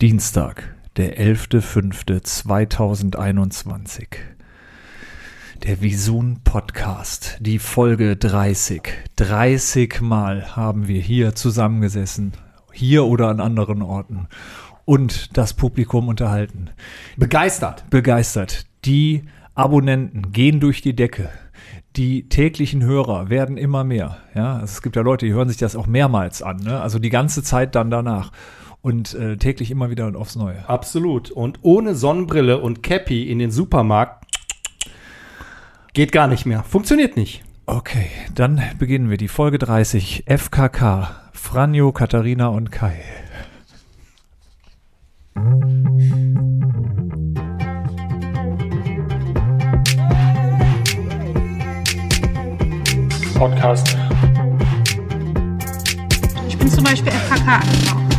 Dienstag, der 11.05.2021. Der Visun Podcast, die Folge 30. 30 Mal haben wir hier zusammengesessen, hier oder an anderen Orten und das Publikum unterhalten. Begeistert. Begeistert. Die Abonnenten gehen durch die Decke. Die täglichen Hörer werden immer mehr. Ja, es gibt ja Leute, die hören sich das auch mehrmals an. Ne? Also die ganze Zeit dann danach und äh, täglich immer wieder aufs Neue. Absolut. Und ohne Sonnenbrille und Cappy in den Supermarkt geht gar nicht mehr. Funktioniert nicht. Okay, dann beginnen wir die Folge 30 FKK. Franjo, Katharina und Kai. Podcast. Ich bin zum Beispiel FKK angetaucht.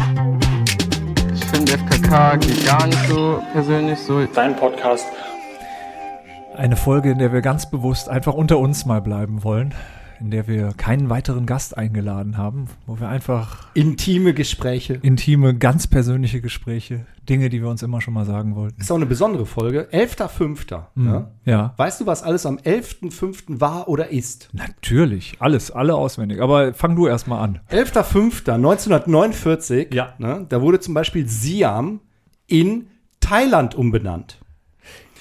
Ich finde FKK geht gar nicht so persönlich so. Dein Podcast. Eine Folge, in der wir ganz bewusst einfach unter uns mal bleiben wollen, in der wir keinen weiteren Gast eingeladen haben, wo wir einfach Intime Gespräche. intime, ganz persönliche Gespräche, Dinge, die wir uns immer schon mal sagen wollten. Ist auch eine besondere Folge. 11.05. Ja? Ja, Weißt du, was alles am 11.05. war oder ist? natürlich, alles, alle auswendig. Aber fang du erst mal an. 11.05.1949, Ja. ne, da wurde zum Beispiel Siam in Thailand umbenannt.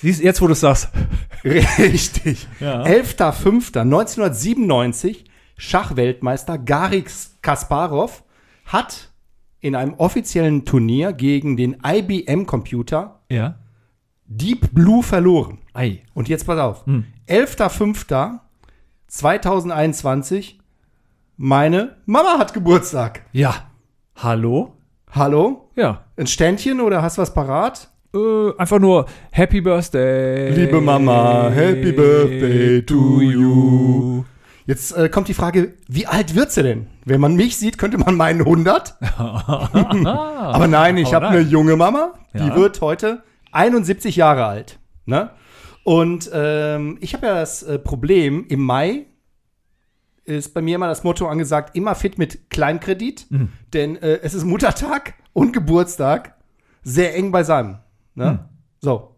Siehst jetzt, wo du es sagst. Richtig. Ja. 11.05.1997, Schachweltmeister Garry Kasparov hat in einem offiziellen Turnier gegen den IBM-Computer Ja. Deep Blue verloren. Ei. Und jetzt pass auf. Hm. 11.05.2021, meine Mama hat Geburtstag. Ja. Hallo? Hallo? Ja. Ein Ständchen oder hast du was parat? Äh, einfach nur Happy Birthday. Liebe Mama, Happy Birthday to you. Jetzt äh, kommt die Frage, wie alt wird sie denn? Wenn man mich sieht, könnte man meinen 100. Aber nein, ich habe eine junge Mama, die Ja. wird heute 71 Jahre alt. Ne? Und ähm, ich habe ja das äh, Problem, im Mai ist bei mir immer das Motto angesagt, immer fit mit Kleinkredit, Mhm. denn äh, es ist Muttertag und Geburtstag sehr eng beisammen. Ne? Hm. So.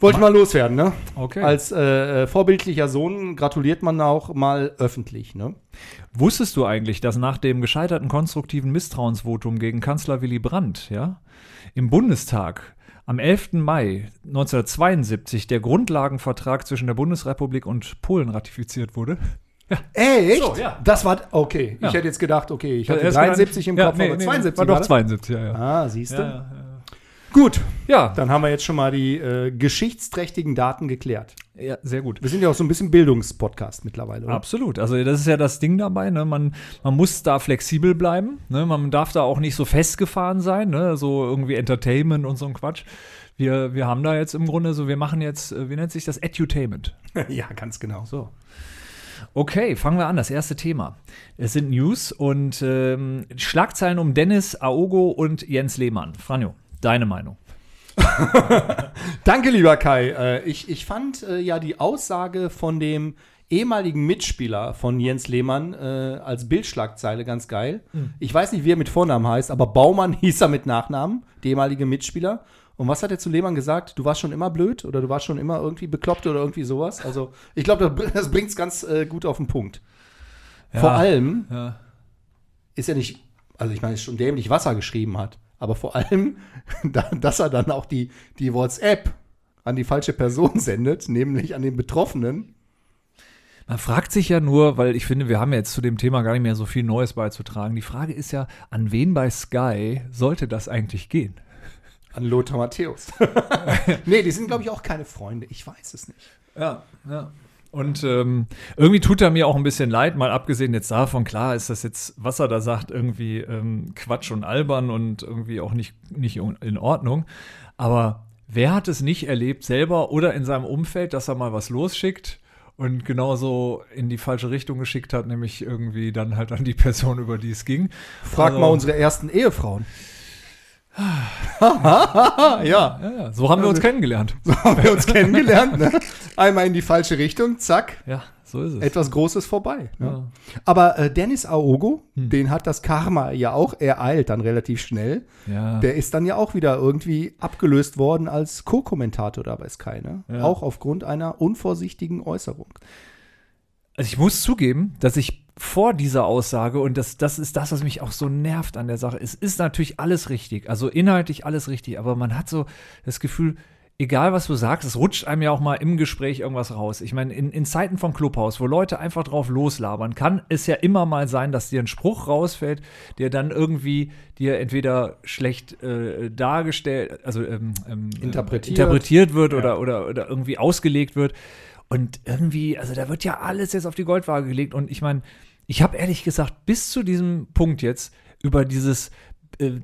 Wollte ich mal loswerden, ne? Okay. Als äh, äh, vorbildlicher Sohn gratuliert man auch mal öffentlich, ne? Wusstest du eigentlich, dass nach dem gescheiterten konstruktiven Misstrauensvotum gegen Kanzler Willy Brandt, ja, im Bundestag am 11. Mai 1972 der Grundlagenvertrag zwischen der Bundesrepublik und Polen ratifiziert wurde? Echt? So, ja. Das war, okay. Ja. Ich hätte jetzt gedacht, okay, ich hatte Erst 73 im Kopf, ja, aber nee, nee, 72 War doch das? 72, ja, ja. Ah, siehst du? Gut, ja. dann haben wir jetzt schon mal die äh, geschichtsträchtigen Daten geklärt. ja, sehr gut. Wir sind ja auch so ein bisschen Bildungspodcast mittlerweile. Oder? Absolut. Also das ist ja das Ding dabei. Ne? Man, man muss da flexibel bleiben. Ne? Man darf da auch nicht so festgefahren sein. Ne? So irgendwie Entertainment und so ein Quatsch. Wir, wir haben da jetzt im Grunde so, wir machen jetzt, äh, wie nennt sich das? Edutainment. ja, ganz genau. So. Okay, fangen wir an. Das erste Thema. Es sind News und ähm, Schlagzeilen um Dennis Aogo und Jens Lehmann. Franjo, deine Meinung. Danke, lieber Kai. Äh, ich, ich fand äh, ja die Aussage von dem ehemaligen Mitspieler von Jens Lehmann äh, als Bildschlagzeile ganz geil. Ich weiß nicht, wie er mit Vornamen heißt, aber Baumann hieß er mit Nachnamen, der ehemalige Mitspieler. Und was hat er zu Lehmann gesagt? Du warst schon immer blöd oder du warst schon immer irgendwie bekloppt oder irgendwie sowas? Also, ich glaube, das, bringt es ganz äh, gut auf den Punkt. Vor allem Ja. ist ja nicht, also ich meine, ist schon dämlich, was er geschrieben hat, aber vor allem, da- dass er dann auch die, die WhatsApp an die falsche Person sendet, nämlich an den Betroffenen. Man fragt sich ja nur, weil ich finde, wir haben ja jetzt zu dem Thema gar nicht mehr so viel Neues beizutragen. Die Frage ist ja, an wen bei Sky sollte das eigentlich gehen? An Lothar Matthäus. nee, die sind, glaube ich, auch keine Freunde. Ich weiß es nicht. Ja, ja. Und ähm, irgendwie tut er mir auch ein bisschen leid, mal abgesehen jetzt davon, klar ist das jetzt, was er da sagt, irgendwie ähm, Quatsch und albern und irgendwie auch nicht, nicht in Ordnung. Aber wer hat es nicht erlebt, selber oder in seinem Umfeld, dass er mal was losschickt und genauso in die falsche Richtung geschickt hat, nämlich irgendwie dann halt an die Person, über die es ging. Frag Also- mal unsere ersten Ehefrauen. ja, Ja, ja, so haben wir uns kennengelernt. so haben wir uns kennengelernt. Ne? Einmal in die falsche Richtung, zack. Ja, so ist es. Etwas Großes vorbei. Ja. Ja. Aber äh, Dennis Aogo, den hat das Karma ja auch ereilt dann relativ schnell. Ja. Der ist dann ja auch wieder irgendwie abgelöst worden als Co-Kommentator da bei Sky, ne? Ja. Auch aufgrund einer unvorsichtigen Äußerung. Also ich muss zugeben, dass ich vor dieser Aussage, und das, das ist das, was mich auch so nervt an der Sache, es ist natürlich alles richtig, also inhaltlich alles richtig, aber man hat so das Gefühl, egal was du sagst, es rutscht einem ja auch mal im Gespräch irgendwas raus. Ich meine, in, in Zeiten von Clubhaus, wo Leute einfach drauf loslabern, kann es ja immer mal sein, dass dir ein Spruch rausfällt, der dann irgendwie dir entweder schlecht äh, dargestellt, also ähm, ähm, Interpretiert. interpretiert wird oder, oder, oder irgendwie ausgelegt wird. Und irgendwie, also da wird ja alles jetzt auf die Goldwaage gelegt. Und ich meine, ich habe ehrlich gesagt bis zu diesem Punkt jetzt über dieses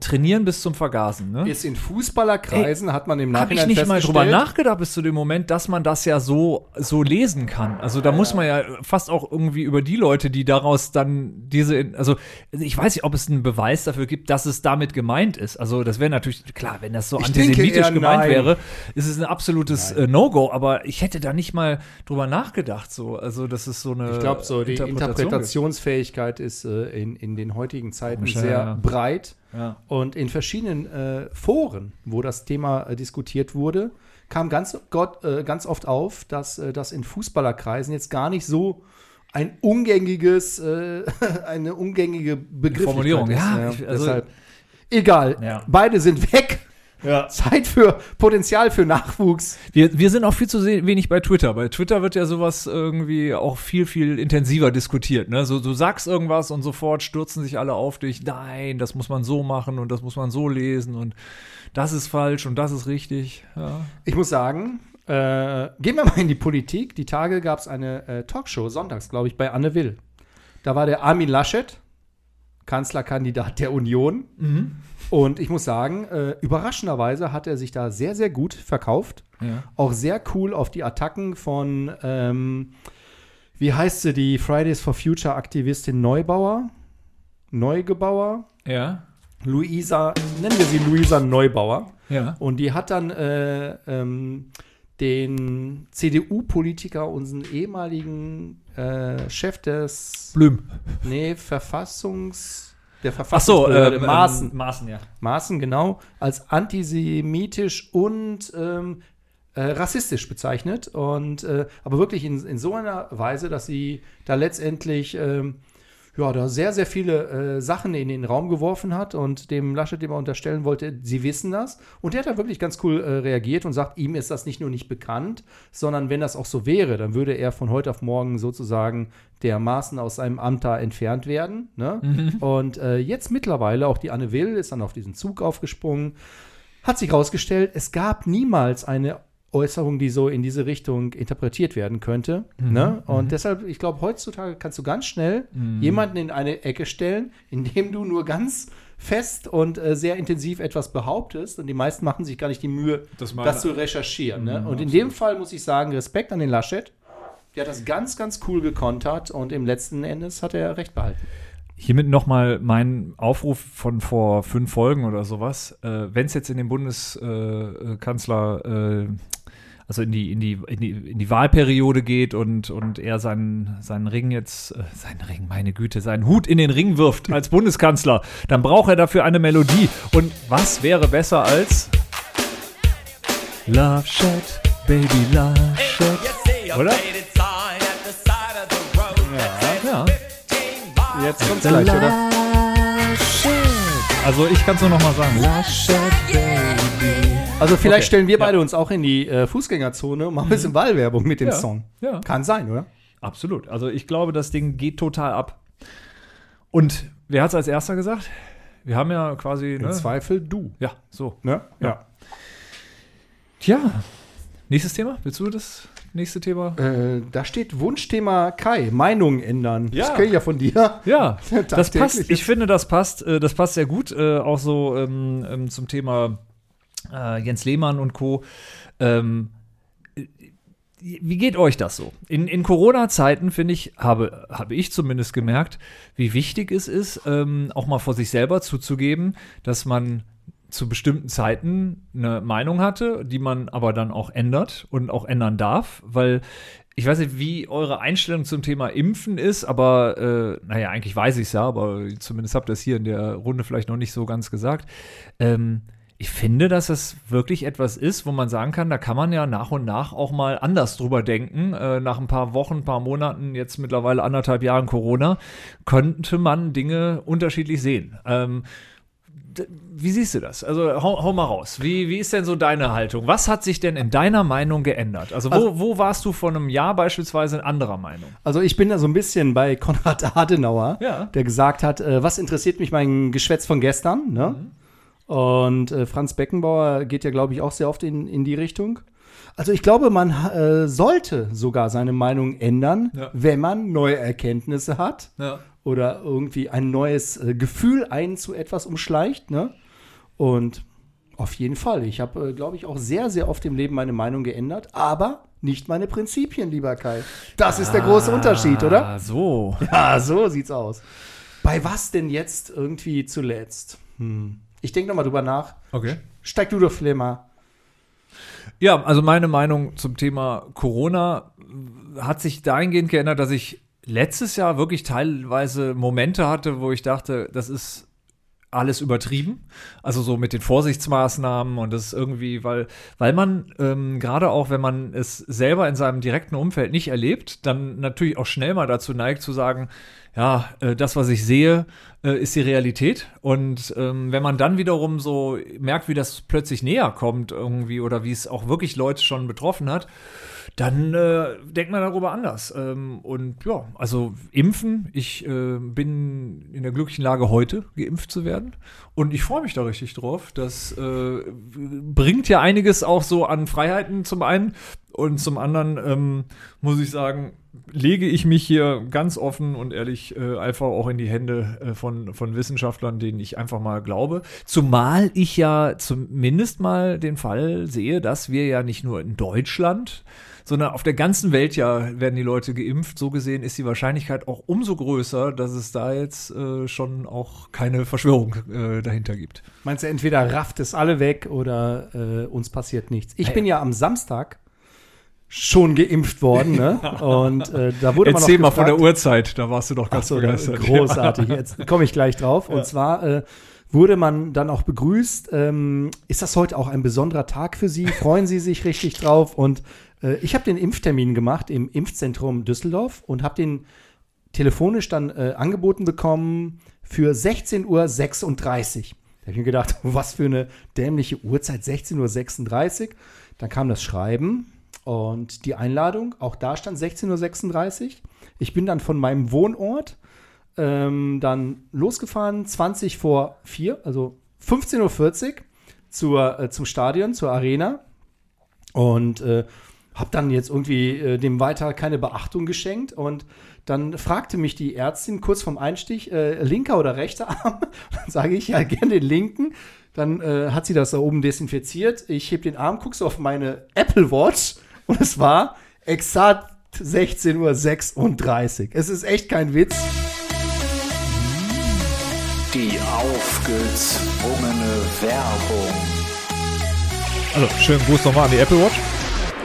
Trainieren bis zum Vergasen, ne? Ist in Fußballerkreisen, hat man im Habe ich Nachhinein nicht mal drüber nachgedacht bis zu dem Moment, dass man das ja so, so lesen kann. Also da muss man ja fast auch irgendwie über die Leute, die daraus dann diese, also ich weiß nicht, ob es einen Beweis dafür gibt, dass es damit gemeint ist. Also das wäre natürlich, klar, wenn das so Ich antisemitisch gemeint nein. wäre, ist es ein absolutes äh, No-Go. Aber ich hätte da nicht mal drüber nachgedacht. So. Also das ist so eine Ich glaube, so die Interpretation Interpretationsfähigkeit ist äh, in, in den heutigen Zeiten ja, sehr ja. breit. Ja. Und in verschiedenen äh, Foren, wo das Thema äh, diskutiert wurde, kam ganz, Gott, äh, ganz oft auf, dass äh, das in Fußballerkreisen jetzt gar nicht so ein ungängiges, äh, eine ungängige Begrifflichkeit Formulierung, ist. ja, ich- also- deshalb. Egal, Ja. beide sind weg. Ja. Zeit für Potenzial für Nachwuchs. Wir, wir sind auch viel zu wenig bei Twitter. Bei Twitter wird ja sowas irgendwie auch viel, viel intensiver diskutiert. Ne? So, du sagst irgendwas und sofort stürzen sich alle auf dich. Nein, das muss man so machen und das muss man so lesen und das ist falsch und das ist richtig. Ja. Ich muss sagen, äh, gehen wir mal in die Politik. Die Tage gab es eine äh, Talkshow, sonntags, glaube ich, bei Anne Will. Da war der Armin Laschet, Kanzlerkandidat der Union. Und ich muss sagen, äh, überraschenderweise hat er sich da sehr, sehr gut verkauft. Ja. Auch sehr cool auf die Attacken von, ähm, wie heißt sie, die Fridays for Future Aktivistin Neubauer? Neugebauer? Ja. Luisa, nennen wir sie Luisa Neubauer. Ja. Und die hat dann äh, ähm, den CDU-Politiker, unseren ehemaligen äh, Chef des Blüm. nee, Verfassungs der Ach so, Verfassungsbehörde ähm, Maaßen, ähm, Maaßen, ja. Maaßen genau als antisemitisch und ähm, äh, rassistisch bezeichnet und äh, aber wirklich in, in so einer Weise, dass sie da letztendlich ähm, ja, da sehr, sehr viele äh, Sachen in den Raum geworfen hat und dem Laschet immer unterstellen wollte, sie wissen das. Und der hat da wirklich ganz cool äh, reagiert und sagt, ihm ist das nicht nur nicht bekannt, sondern wenn das auch so wäre, dann würde er von heute auf morgen sozusagen dermaßen aus seinem Amt da entfernt werden. Ne? Und äh, jetzt mittlerweile, auch die Anne Will ist dann auf diesen Zug aufgesprungen, hat sich herausgestellt, es gab niemals eine Äußerung, die so in diese Richtung interpretiert werden könnte. Ne? Und deshalb, ich glaube, heutzutage kannst du ganz schnell jemanden in eine Ecke stellen, indem du nur ganz fest und äh, sehr intensiv etwas behauptest. Und die meisten machen sich gar nicht die Mühe, Das das, zu recherchieren. Ne? Und in dem Fall muss ich sagen, Respekt an den Laschet. Der hat das ganz, ganz cool gekontert und im letzten Endes hat er recht behalten. Hiermit nochmal mein Aufruf von vor fünf Folgen oder sowas. Äh, Wenn es jetzt in den Bundeskanzler, äh, äh, also in die, in, die, in, die, in die Wahlperiode geht und, und er seinen, seinen Ring jetzt, äh, seinen Ring, meine Güte, seinen Hut in den Ring wirft als Bundeskanzler, dann braucht er dafür eine Melodie. Und was wäre besser als Love Shot, Baby Love Shot? Oder? Ja. Jetzt kommt's gleich, oder? Also ich kann es nur noch mal sagen. Laschet, Baby. Also vielleicht Okay, stellen wir ja. beide uns auch in die äh, Fußgängerzone und machen ein bisschen Wahlwerbung mit dem Ja, Song. ja. Kann sein, oder? Absolut. Also ich glaube, das Ding geht total ab. Und wer hat es als erster gesagt? Wir haben ja quasi. Im Ne? Zweifel du. Ja, so. Ne? Ja. Tja. Nächstes Thema? Willst du das nächste Thema? Äh, da steht Wunschthema Kai, Meinung ändern. Ja. Das kenne ich ja von dir. Ja, das passt. Ich finde, das passt. Äh, das passt sehr gut. Äh, auch so ähm, ähm, zum Thema äh, Jens Lehmann und Co. Ähm, äh, wie geht euch das so? In, in Corona-Zeiten, finde ich, habe, habe ich zumindest gemerkt, wie wichtig es ist, ähm, auch mal vor sich selber zuzugeben, dass man zu bestimmten Zeiten eine Meinung hatte, die man aber dann auch ändert und auch ändern darf, weil ich weiß nicht, wie eure Einstellung zum Thema Impfen ist, aber äh, naja, eigentlich weiß ich es ja, aber zumindest habt ihr es hier in der Runde vielleicht noch nicht so ganz gesagt. Ähm, ich finde, dass es wirklich etwas ist, wo man sagen kann, da kann man ja nach und nach auch mal anders drüber denken. Äh, nach ein paar Wochen, ein paar Monaten, jetzt mittlerweile anderthalb Jahren Corona, könnte man Dinge unterschiedlich sehen. Ähm, wie siehst du das? Also hau, hau mal raus. Wie, wie ist denn so deine Haltung? Was hat sich denn in deiner Meinung geändert? Also wo, Also- wo warst du vor einem Jahr beispielsweise in anderer Meinung? Also ich bin da so ein bisschen bei Konrad Adenauer, Ja. der gesagt hat, äh, was interessiert mich mein Geschwätz von gestern, ne? Und äh, Franz Beckenbauer geht ja, glaube ich, auch sehr oft in, in die Richtung. Also ich glaube, man äh, sollte sogar seine Meinung ändern, Ja. wenn man neue Erkenntnisse hat Ja. oder irgendwie ein neues äh, Gefühl einen zu etwas umschleicht, ne? Und auf jeden Fall. Ich habe, äh, glaube ich, auch sehr, sehr oft im Leben meine Meinung geändert, aber nicht meine Prinzipien, lieber Kai. Das ist der große Unterschied, oder? Ah, so. Ja, so sieht's aus. Bei was denn jetzt irgendwie zuletzt? Hm. Ich denke nochmal drüber nach. Okay. Steig du doch vielleicht mal. Ja, also meine Meinung zum Thema Corona hat sich dahingehend geändert, dass ich letztes Jahr wirklich teilweise Momente hatte, wo ich dachte, das ist alles übertrieben. Also so mit den Vorsichtsmaßnahmen und das ist irgendwie, weil, weil man ähm, gerade auch, wenn man es selber in seinem direkten Umfeld nicht erlebt, dann natürlich auch schnell mal dazu neigt zu sagen, ja, äh, das, was ich sehe, äh, ist die Realität. Und ähm, wenn man dann wiederum so merkt, wie das plötzlich näher kommt irgendwie oder wie es auch wirklich Leute schon betroffen hat, dann äh, denkt man darüber anders. Ähm, und ja, also impfen, ich äh, bin in der glücklichen Lage, heute geimpft zu werden. Und ich freue mich da richtig drauf. Das äh, bringt ja einiges auch so an Freiheiten zum einen. Und zum anderen ähm, muss ich sagen, lege ich mich hier ganz offen und ehrlich äh, einfach auch in die Hände äh, von, von Wissenschaftlern, denen ich einfach mal glaube. Zumal ich ja zumindest mal den Fall sehe, dass wir ja nicht nur in Deutschland, sondern auf der ganzen Welt ja werden die Leute geimpft. So gesehen ist die Wahrscheinlichkeit auch umso größer, dass es da jetzt äh, schon auch keine Verschwörung äh, dahinter gibt. Meinst du, entweder rafft es alle weg oder äh, uns passiert nichts? Ich bin ja am Samstag schon geimpft worden, ne? Und äh, da wurde Erzähl man mal noch von der gefragt- Uhrzeit, da warst du doch ganz so, begeistert. großartig. Jetzt komme ich gleich drauf. Und zwar äh, wurde man dann auch begrüßt. Ähm, ist das heute auch ein besonderer Tag für Sie? Freuen Sie sich richtig drauf? Und äh, ich habe den Impftermin gemacht im Impfzentrum Düsseldorf und habe den telefonisch dann äh, angeboten bekommen für 16.36 Uhr. Da habe ich mir gedacht, was für eine dämliche Uhrzeit, 16.36 Uhr. Dann kam das Schreiben und die Einladung, auch da stand 16.36 Uhr. Ich bin dann von meinem Wohnort ähm, dann losgefahren, 20 vor 4, also 15.40 Uhr zur, äh, zum Stadion, zur Arena. Und äh, habe dann jetzt irgendwie äh, dem weiter keine Beachtung geschenkt. Und dann fragte mich die Ärztin kurz vorm Einstieg, äh, linker oder rechter Arm? Dann sage ich ja gerne den linken. Dann äh, hat sie das da oben desinfiziert. Ich heb den Arm, guck so auf meine Apple Watch und es war exakt 16.36 Uhr. Es ist echt kein Witz. Die aufgezwungene Werbung. Also, schönen Gruß nochmal an die Apple Watch.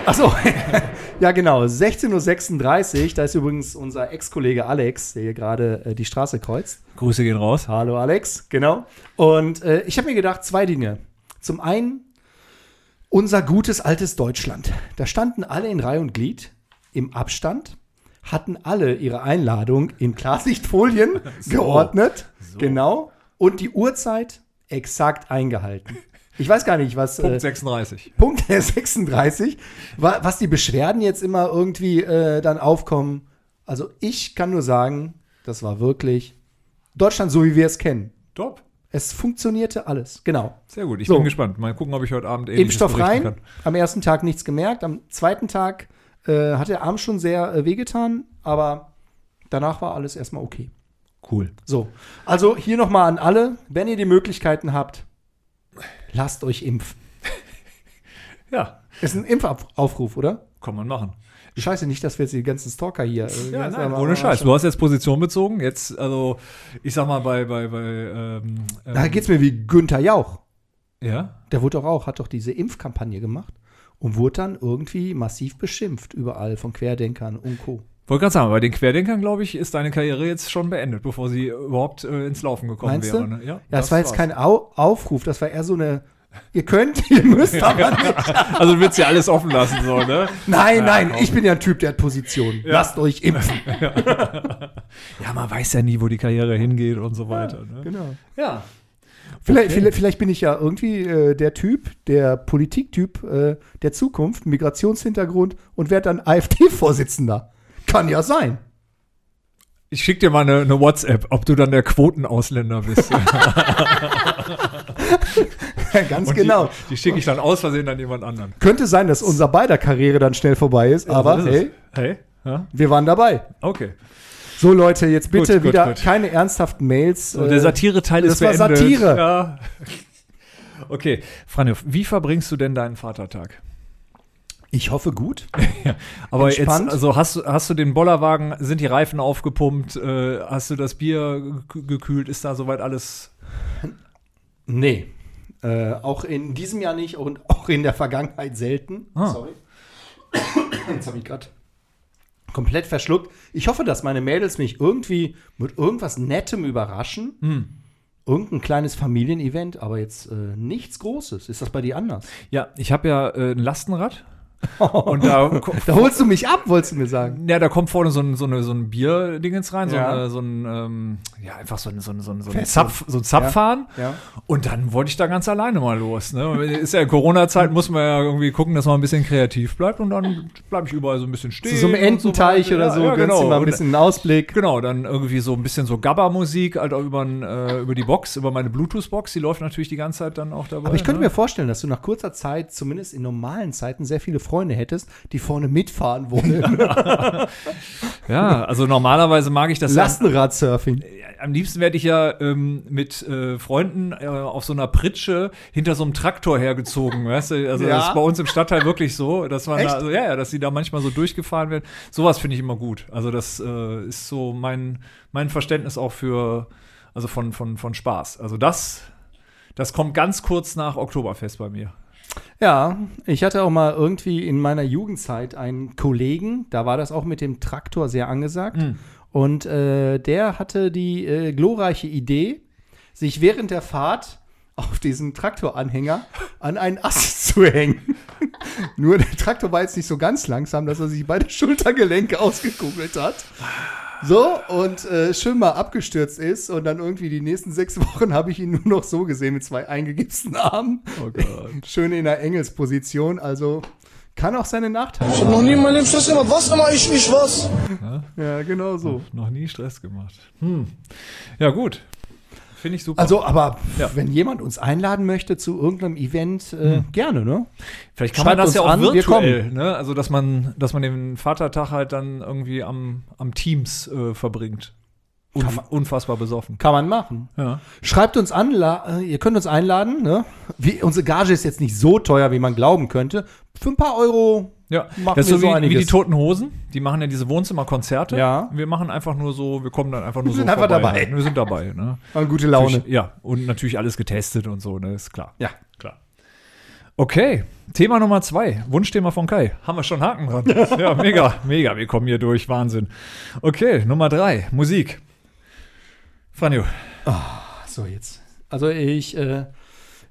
Achso, ja genau, 16.36 Uhr, da ist übrigens unser Ex-Kollege Alex, der hier gerade äh, die Straße kreuzt. Grüße gehen raus. Hallo Alex, genau. Und äh, ich habe mir gedacht, zwei Dinge. Zum einen, unser gutes altes Deutschland. Da standen alle in Reihe und Glied im Abstand, hatten alle ihre Einladung in Klarsichtfolien geordnet. Genau. Und die Uhrzeit exakt eingehalten. Ich weiß gar nicht, was. Punkt äh, 36. Punkt 36, wa- was die Beschwerden jetzt immer irgendwie äh, dann aufkommen. Also ich kann nur sagen, das war wirklich Deutschland so, wie wir es kennen. Top. Es funktionierte alles, genau. Sehr gut. Ich So. bin gespannt. Mal gucken, ob ich heute Abend ähnliches Impfstoff rein, kann. am ersten Tag nichts gemerkt, am zweiten Tag äh, hat der Arm schon sehr äh, wehgetan, aber danach war alles erstmal okay. Cool. So, also hier nochmal an alle, wenn ihr die Möglichkeiten habt, lasst euch impfen. Ja, Ist ein Impfaufruf, oder? kann man machen. Scheiße, nicht, dass wir jetzt die ganzen Stalker hier. äh, Ja, nein, ohne Scheiß. Du hast jetzt Position bezogen. Jetzt, also, ich sag mal, bei, bei, bei, ähm, ähm, Da geht's mir wie Günther Jauch. ja, Der wurde doch auch, hat doch diese Impfkampagne gemacht und wurde dann irgendwie massiv beschimpft überall von Querdenkern und Co. Wollte gerade sagen, bei den Querdenkern, glaube ich, ist deine Karriere jetzt schon beendet, bevor sie überhaupt äh, ins Laufen gekommen Meinst wäre. Ne? Ja, Ja, das, war jetzt war's. kein Au Aufruf, das war eher so eine, ihr könnt, ihr müsst aber nicht. Also du willst ja alles offen lassen, so, ne? Nein, nein, ich bin ja ein Typ, der hat Position. Lasst euch impfen. Ja, man weiß ja nie, wo die Karriere hingeht und so weiter. Ne? Genau. Ja. Vielleicht, Okay. vielleicht, vielleicht bin ich ja irgendwie äh, der Typ, der Politiktyp äh, der Zukunft, Migrationshintergrund und werde dann AfD-Vorsitzender. Kann ja sein. Ich schick dir mal eine, eine WhatsApp, ob du dann der Quotenausländer bist. Ganz Und genau. Die, die schicke ich dann aus Versehen an jemand anderen. Könnte sein, dass unser beider Karriere dann schnell vorbei ist, aber So ist hey, Hey? Ja? wir waren dabei. Okay. So Leute, jetzt bitte Gut, gut, wieder gut. keine ernsthaften Mails. So, äh, der Satire-Teil das ist war beendet. Satire. Ja. Okay, Franjo, wie verbringst du denn deinen Vatertag? Ich hoffe gut. Aber Entspannt. jetzt, also hast, du- hast du den Bollerwagen, sind die Reifen aufgepumpt, äh, hast du das Bier ge- gekühlt, ist da soweit alles? Nee. Äh, auch in diesem Jahr nicht und auch in der Vergangenheit selten. Ah. Sorry. Jetzt habe ich gerade komplett verschluckt. Ich hoffe, dass meine Mädels mich irgendwie mit irgendwas Nettem überraschen. Hm. Irgendein kleines Familienevent, aber jetzt äh, nichts Großes. Ist das bei dir anders? Ja, ich habe ja äh, ein Lastenrad und da, Da holst du mich ab, wolltest du mir sagen. ja, da kommt vorne so ein, so eine, so ein Bierdingens rein, Ja. so, eine, so ein, ähm, ja, einfach so ein, so ein, so ein, so ein. Zapf, so ein Zapfhahn. Ja. Und dann wollte ich da ganz alleine mal los. Ne? Ist ja Corona-Zeit, muss man ja irgendwie gucken, dass man ein bisschen kreativ bleibt und dann bleibe ich überall so ein bisschen stehen. Zu so einem Ententeich weiter. oder Ja, so, ja, genau. mal ein bisschen einen Ausblick. Genau, dann irgendwie so ein bisschen so Gabba-Musik, halt auch über, äh, über die Box, über meine Bluetooth-Box, die läuft natürlich die ganze Zeit dann auch dabei. Aber ich könnte ne? mir vorstellen, dass du nach kurzer Zeit, zumindest in normalen Zeiten, sehr viele Freunde hättest, die vorne mitfahren wollen. Ja, also normalerweise mag ich das Lastenradsurfing. am liebsten werde ich ja ähm, mit äh, Freunden äh, auf so einer Pritsche hinter so einem Traktor hergezogen, weißt du? Also Ja? das ist bei uns im Stadtteil wirklich so, dass man da, also, ja, ja, dass die da manchmal so durchgefahren werden. Sowas finde ich immer gut. Also das äh, ist so mein, mein Verständnis auch für, also von, von, von Spaß. Also das, das kommt ganz kurz nach Oktoberfest bei mir. Ja, ich hatte auch mal irgendwie in meiner Jugendzeit einen Kollegen, da war das auch mit dem Traktor sehr angesagt. Hm. Und äh, der hatte die äh, glorreiche Idee, sich während der Fahrt auf diesen Traktoranhänger an einen Ast zu hängen. Nur der Traktor war jetzt nicht so ganz langsam, dass er sich beide Schultergelenke ausgekugelt hat. So, und äh, schön mal abgestürzt ist. Und dann irgendwie die nächsten sechs Wochen habe ich ihn nur noch so gesehen mit zwei eingegipsten Armen. Oh Gott. Schön in der Engelsposition. Also kann auch seine Nachteile. Ich hab noch nie in meinem Leben Stress gemacht. Was immer ich, ich was? Ja, genau so. Noch nie Stress gemacht. Hm. Ja, gut. Finde ich super. Also, aber Ja. wenn jemand uns einladen möchte zu irgendeinem Event, äh, gerne, ne? Vielleicht kann schreibt man das ja auch an, virtuell, ne? Also dass man, dass man den Vatertag halt dann irgendwie am, am Teams äh, verbringt. Unf unfassbar besoffen. Kann man machen. Ja. Schreibt uns an, äh, ihr könnt uns einladen, ne? Wie, unsere Gage ist jetzt nicht so teuer, wie man glauben könnte. Für ein paar Euro Ja, Machen das ist wir so wie, wie einiges. die Toten Hosen. Die machen ja diese Wohnzimmerkonzerte. Ja. Wir machen einfach nur so, wir kommen dann einfach nur Wir so sind einfach vorbei. dabei. Wir sind dabei, ne? haben gute Laune. Natürlich- Ja, und natürlich alles getestet und so, ne? Ist klar. Ja. Klar. Okay, Thema Nummer zwei. Wunschthema von Kai. Haben wir schon Haken dran. ja, mega, mega. Wir kommen hier durch. Wahnsinn. Okay, Nummer drei. Musik. Franjo. So, jetzt. Also ich, äh,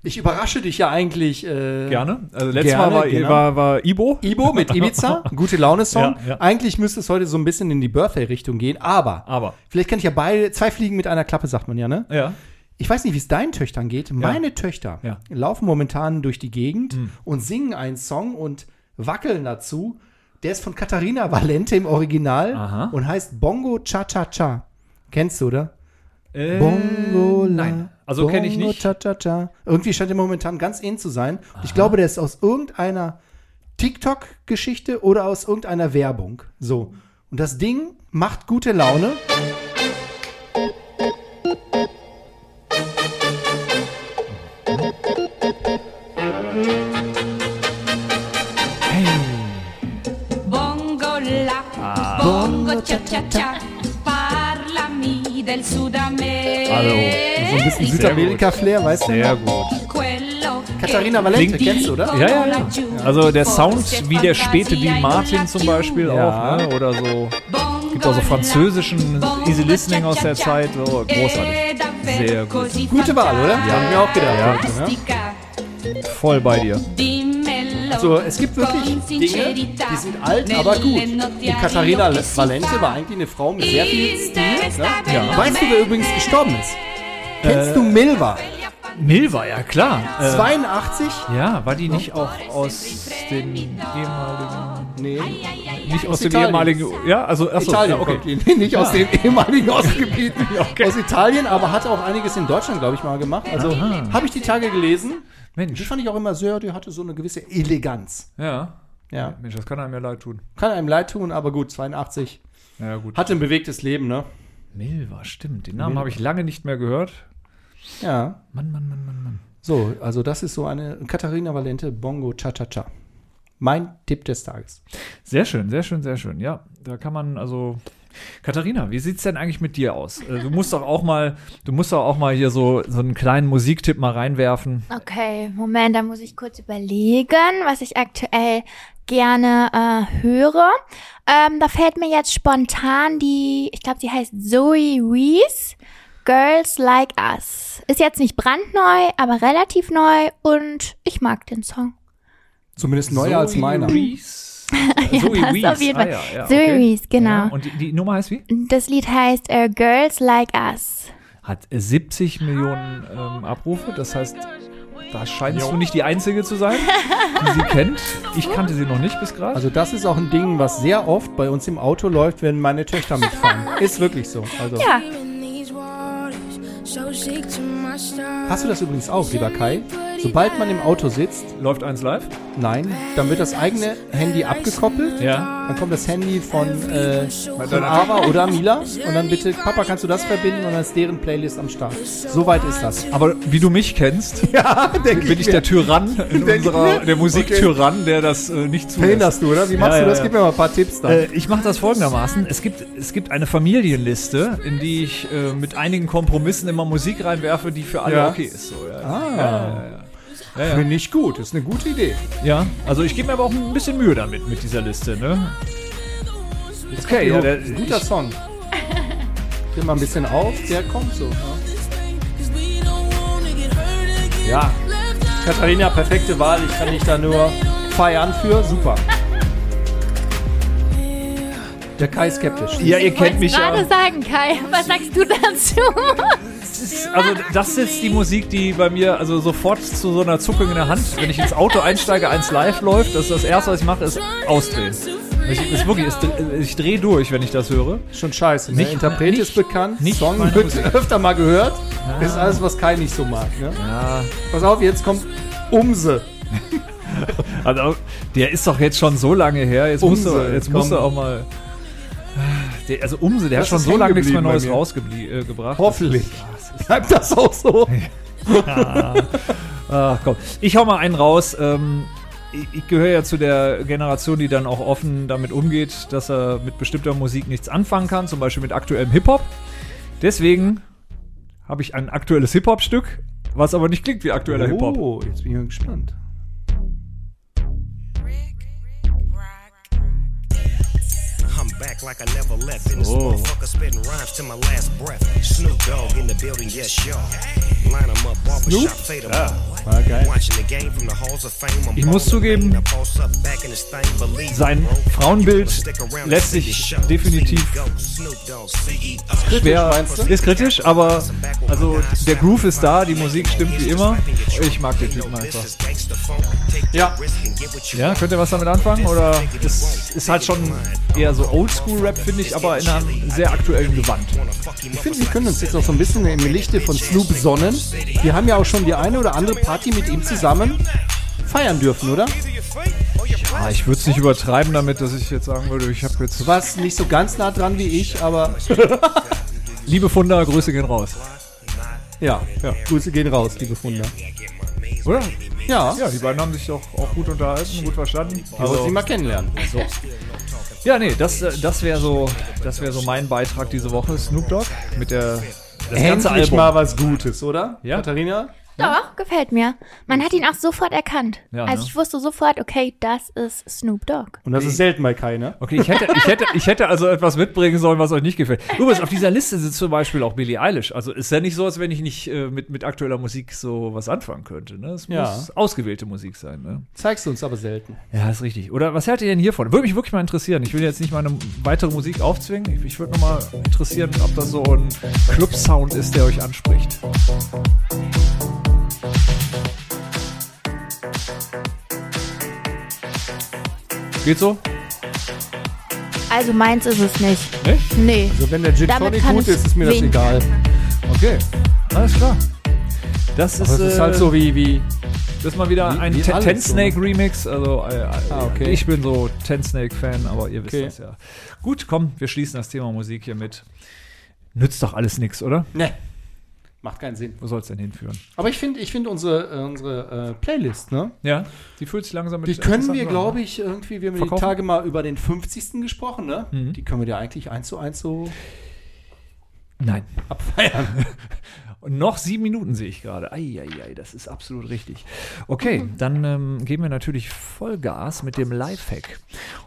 ich überrasche dich ja eigentlich. Äh, Gerne. Also letztes Gerne, Mal war, genau. war, war Ibo. Ibo mit Ibiza, gute Laune-Song. Ja, ja. Eigentlich müsste es heute so ein bisschen in die Birthday-Richtung gehen, aber Aber. vielleicht kann ich ja beide, zwei Fliegen mit einer Klappe, sagt man ja, ne? Ja. Ich weiß nicht, wie es deinen Töchtern geht. Meine Töchter Ja. laufen momentan durch die Gegend und singen einen Song und wackeln dazu. Der ist von Katharina Valente im Original Aha. und heißt Bongo Cha Cha Cha. Kennst du, oder? Äh, Bongo la, Nein. Also kenne ich nicht. Cha Cha Cha. Irgendwie scheint er momentan ganz in zu sein. Und ich glaube, der ist aus irgendeiner TikTok-Geschichte oder aus irgendeiner Werbung. So. Und das Ding macht gute Laune. Bongo la, Ah. bongo cha cha cha, parlami del Sud Also, So ein bisschen. Südamerika-Flair, weißt du? Sehr gut. Katharina Valente, kennst du, oder? Ja, ja, ja. Also der Sound wie der späte Dean Martin zum Beispiel Ja. auch, ne? oder so. Gibt auch so französischen Easy Listening aus der Zeit. So, großartig. Sehr gut. Gute Wahl, oder? Ja. Haben wir auch gedacht. Ja. heute, ne? Voll bei dir. So, es gibt wirklich Dinge, die sind alt, aber gut. Und Katharina Valente war eigentlich eine Frau mit sehr viel Stil. Ne? Ja. Weißt du, wer übrigens gestorben ist? Kennst du Milva? Milva, ja klar. Äh, 82? ja, war die nicht auch aus den ehemaligen. Nee. Nicht aus, dem Italien. ehemaligen. Ja, also achso, Italien ja, okay. die. Nicht aus dem ehemaligen Ostgebiet. Aus Italien, aber hat auch einiges in Deutschland, glaube ich, mal gemacht. Also habe ich die Tage gelesen. Die Mensch. fand ich auch immer sehr, die hatte so eine gewisse Eleganz. Ja. Ja. Mensch, das kann einem ja leid tun. Kann einem leid tun, aber gut, 82. Ja, gut. Hatte ein bewegtes Leben, ne? Milva, stimmt. Den Namen habe ich lange nicht mehr gehört. Ja. Mann, Mann, Mann, Mann, Mann. So, also das ist so eine Katharina Valente Bongo Cha-Cha-Cha. Mein Tipp des Tages. Sehr schön, sehr schön, sehr schön. Ja, da kann man also. Katharina, wie sieht's denn eigentlich mit dir aus? Äh, Du musst doch auch mal, du musst doch auch mal hier so, so einen kleinen Musiktipp mal reinwerfen. Okay, Moment, da muss ich kurz überlegen, was ich aktuell gerne äh, höre. Ähm, da fällt mir jetzt spontan die, ich glaube, sie heißt Zoe Reese, Girls Like Us. Ist jetzt nicht brandneu, aber relativ neu und ich mag den Song. Zumindest neuer als meiner. Ja, Zoe das Reese. auf jeden Ah, Fall. ja, ja, Zoe okay. Reese, genau. Ja, und die, die Nummer heißt wie? Das Lied heißt äh, Girls Like Us. Hat äh, 70 Millionen ähm, Abrufe. Das heißt, da scheinst du nicht die Einzige zu sein, die sie kennt. Ich kannte sie noch nicht bis gerade. Also das ist auch ein Ding, was sehr oft bei uns im Auto läuft, wenn meine Töchter mitfahren. ist wirklich so. Also Ja, hast du das übrigens auch, lieber Kai? Sobald man im Auto sitzt, Läuft eins live? Nein, dann wird das eigene Handy abgekoppelt. Ja. Dann kommt das Handy von, äh, von Ava oder Mila und dann bitte, Papa, kannst du das verbinden und dann ist deren Playlist am Start. So weit ist das. Aber wie du mich kennst, Ja, denke bin ich der Tyrann in Denk ich unserer, der Musiktyrann, der das äh, nicht zulässt. Verhinderst du, oder? Wie machst Ja, du das? ja, Gib mir mal ein paar Tipps da. Äh, ich mache das folgendermaßen. Es gibt, es gibt eine Familienliste, in die ich äh, mit einigen Kompromissen immer Musik reinwerfe, die für alle Ja. okay ist. So, ja. ah, Ja, ja. finde ich gut. Ist eine gute Idee. ja, also ich gebe mir aber auch ein bisschen Mühe damit, mit dieser Liste. Ne? Okay, ja, der, Ein guter ich, Song. Dreh mal ein bisschen auf, der kommt so. Ja. ja. Katharina, perfekte Wahl. Ich kann dich da nur feiern für. Super. Der Kai ist skeptisch. ja, ihr kennt mich ja. gerade sagen, Kai. Was sagst du dazu? Also das ist jetzt die Musik, die bei mir also sofort zu so einer Zuckung in der Hand, wenn ich ins Auto einsteige, eins live läuft, das ist das erste, was ich mache, ist ausdrehen. Ich, ist wirklich, ist, ich drehe durch, wenn ich das höre. Schon scheiße. Ne? Nicht- Interpret nicht- ist bekannt. nicht Song wird Musik. öfter mal gehört. Ist alles, was Kai nicht so mag. Ne? Ja. Pass auf, jetzt kommt Umse. Also, der ist doch jetzt schon so lange her. Jetzt musst du, Umse, jetzt musst du auch mal. Der, also Umse, der Das hat schon ist so lange nichts mehr Neues rausgebracht. Äh. Hoffentlich. Bleibt das auch so? Ach komm. Ich hau mal einen raus. Ähm, ich, ich gehöre ja zu der Generation, die dann auch offen damit umgeht, dass er mit bestimmter Musik nichts anfangen kann, zum Beispiel mit aktuellem Hip-Hop. Deswegen habe ich ein aktuelles Hip-Hop-Stück, was aber nicht klingt wie aktueller Hip-Hop. Oh, jetzt bin ich mal gespannt. Back like I never left. In this oh. motherfucker spitting rhymes to my last breath. Snoop Dogg in the building, yes, y'all. Line 'em up, barbershop, fade 'em all. War geil. Watching the game from the halls of fame. I'm Ich muss zugeben, sein. Frauenbild lässt sich definitiv. Snoop CEO. schwer, meinst du? ist kritisch, aber also der Groove ist da, die Musik stimmt wie immer. Ich mag den Typen einfach. Ja. Ja, könnt ihr was damit anfangen? Oder ist, ist halt schon eher so Oldschool-Rap, finde ich, aber in einem sehr aktuellen Gewand. Ich finde, wir können uns jetzt auch so ein bisschen im Lichte von Snoop sonnen. Wir haben ja auch schon die eine oder andere Party mit ihm zusammen feiern dürfen, oder? Ah, ich würde es nicht übertreiben damit, dass ich jetzt sagen würde, ich habe jetzt. Du warst nicht so ganz nah dran wie ich, aber Liebe Funder, Grüße gehen raus. ja, ja. Grüße gehen raus, liebe Funder. Oder? Ja, Ja, die beiden haben sich doch auch gut unterhalten, gut verstanden. wir wollten sie mal kennenlernen. Ja, nee, das, äh, das wäre so, das wäre so mein Beitrag diese Woche, Snoop Dogg mit der das ganze Endlich Album. mal was Gutes, oder? Ja. Katharina? Doch, gefällt mir. Man hat ihn auch sofort erkannt. Ja, also ne? ich wusste sofort, okay, das ist Snoop Dogg. Und das ist selten bei Kai, ne? Okay, ich hätte, ich, hätte, ich hätte also etwas mitbringen sollen, was euch nicht gefällt. Übrigens, auf dieser Liste sitzt zum Beispiel auch Billie Eilish. Also ist ja nicht so, als wenn ich nicht äh, mit, mit aktueller Musik so was anfangen könnte. Ne? Es Ja. muss ausgewählte Musik sein. Ne? Zeigst du uns aber selten. Ja, ist richtig. Oder was haltet ihr denn hiervon? Würde mich wirklich mal interessieren. Ich will jetzt nicht meine weitere Musik aufzwingen. Ich, ich würde noch mal interessieren, ob das so ein Club-Sound ist, der euch anspricht. Geht so? Also meins ist es nicht. Ne? Nee. Also wenn der Gin Damit Tonic kann gut ich ist, ist mir das winken. egal. Okay. Alles klar. Das ist, es ist äh, halt so wie, wie Das ist mal wieder Wie- ein wie Ten alles Ten so, Snake Remix. Also äh, äh, Ah, okay. ich bin so Ten Snake Fan, aber ihr wisst Okay. das ja. Gut, komm, wir schließen das Thema Musik hier mit. Nützt doch alles nichts, oder? Ne. Macht keinen Sinn. Wo soll es denn hinführen? Aber ich finde ich find unsere, äh, unsere äh, Playlist, ne? Ja, die fühlt sich langsam mit Die können wir, glaube ich, irgendwie, wir haben die? Tage mal über den 50. gesprochen, ne? Mhm. Die können wir dir eigentlich eins zu eins so Nein. abfeiern. Und noch sieben Minuten sehe ich gerade. Eieiei, das ist absolut richtig. Okay, dann ähm, geben wir natürlich Vollgas mit dem Lifehack.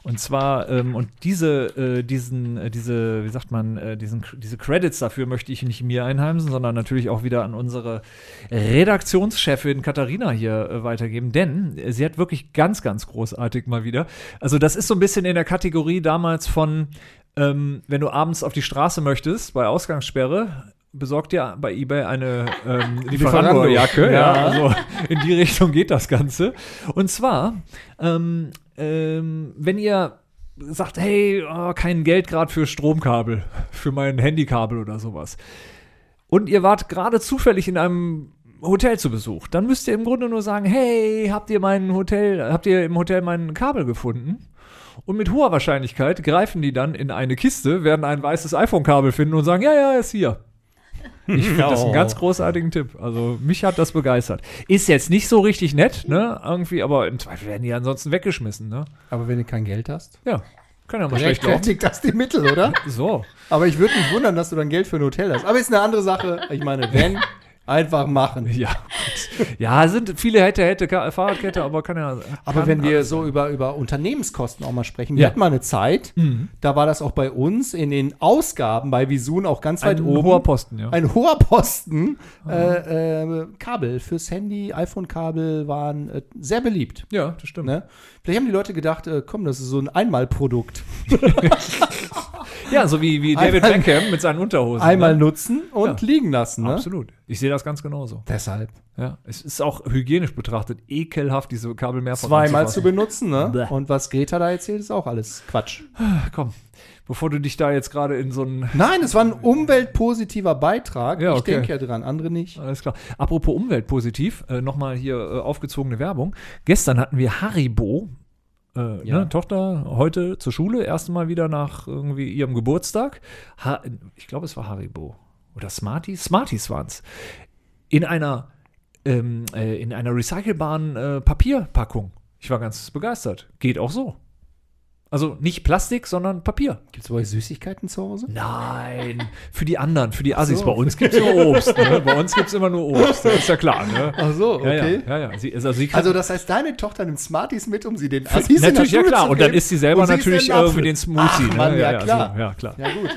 Und zwar, ähm, und diese, äh, diesen, äh, diese, wie sagt man, äh, diesen, diese Credits dafür möchte ich nicht mir einheimsen, sondern natürlich auch wieder an unsere Redaktionschefin Katharina hier äh, weitergeben, denn sie hat wirklich ganz, ganz großartig mal wieder. Also, das ist so ein bisschen in der Kategorie damals von, ähm, wenn du abends auf die Straße möchtest, bei Ausgangssperre, besorgt dir bei eBay eine ähm, Lieferando-Jacke. Lieferando. Ja. Ja. also in die Richtung geht das Ganze. Und zwar, ähm, ähm, wenn ihr sagt, hey, oh, kein Geld gerade für Stromkabel, für mein Handykabel oder sowas. Und ihr wart gerade zufällig in einem Hotel zu Besuch, dann müsst ihr im Grunde nur sagen, hey, habt ihr mein Hotel, habt ihr im Hotel mein Kabel gefunden? Und mit hoher Wahrscheinlichkeit greifen die dann in eine Kiste, werden ein weißes iPhone-Kabel finden und sagen, ja, ja, ist hier. Ich finde das einen ganz großartigen Tipp. Also mich hat das begeistert. Ist jetzt nicht so richtig nett, ne? Irgendwie, aber im Zweifel werden die ansonsten weggeschmissen, ne? Aber wenn du kein Geld hast, Ja. Kann ja mal schlecht laufen. das die Mittel, oder? So. Aber ich würde mich wundern, dass du dann Geld für ein Hotel hast. Aber ist eine andere Sache. Ich meine, wenn, einfach machen. Ja. Ja, sind viele hätte, hätte Fahrradkette, aber kann ja. Aber wenn wir so über, über Unternehmenskosten auch mal sprechen, wir Ja. hatten mal eine Zeit, Mhm. da war das auch bei uns in den Ausgaben bei Visun auch ganz weit Ein oben. hoher Posten, ja. Ein hoher Posten. Äh, äh, Kabel fürs Handy, iPhone-Kabel waren äh, sehr beliebt. Ja, das stimmt. Ne? Vielleicht haben die Leute gedacht, äh, komm, das ist so ein Einmalprodukt. Ja, so wie, wie David Einmal- Beckham mit seinen Unterhosen. Einmal ne? nutzen und Ja. liegen lassen. Ne? Absolut. Ich sehe das ganz genauso. Deshalb. Ja, es ist auch hygienisch betrachtet ekelhaft, diese Kabel mehrfach Zweimal zu benutzen, ne? Bäh. Und was Greta da erzählt, ist auch alles Quatsch. Komm, bevor du dich da jetzt gerade in so ein Nein, es war ein umweltpositiver Beitrag. Ja, Ich okay. denke ja dran, andere nicht. Alles klar. Apropos umweltpositiv, äh, nochmal hier äh, aufgezogene Werbung. Gestern hatten wir Haribo, äh, Ja. ne, Tochter, heute zur Schule, erste Mal wieder nach irgendwie ihrem Geburtstag. Ha ich glaube, es war Haribo. Oder Smarties? Smarties waren es. In einer, ähm, äh, in einer recycelbaren äh, Papierpackung. Ich war ganz begeistert. Geht auch so. Also nicht Plastik, sondern Papier. Gibt es bei euch Süßigkeiten zu Hause? Nein, für die anderen, für die Assis. so. Bei uns gibt es nur Obst. Ne? Bei uns gibt es immer nur Obst. Das ist ja klar. Ne? Ach so, okay. ja, ja, ja. Sie, also, sie Also das heißt, deine Tochter nimmt Smarties mit, um sie den Assis natürlich, ja klar. Und dann isst sie selber natürlich irgendwie den Smoothie. Ach, ne? Mann, ja, klar. So, ja, klar. Ja, gut.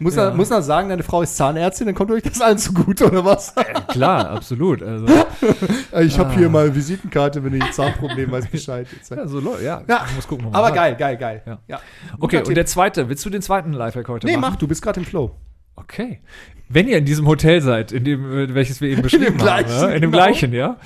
Muss, Ja. er, muss er sagen, deine Frau ist Zahnärztin, dann kommt euch das allen zugute, oder was? Klar, absolut. Also, ich habe hier mal Visitenkarte, wenn du ein Zahnproblem weißt Bescheid. ja, so, ja, Ja, muss gucken. Aber geil, geil, geil. Ja. Ja. Okay, und der zweite, willst du den zweiten Lifehack heute Nee, machen? mach, du bist gerade im Flow. Okay. Wenn ihr in diesem Hotel seid, in dem, äh, welches wir eben beschrieben gleichen, haben, ja? in dem genau. gleichen, ja.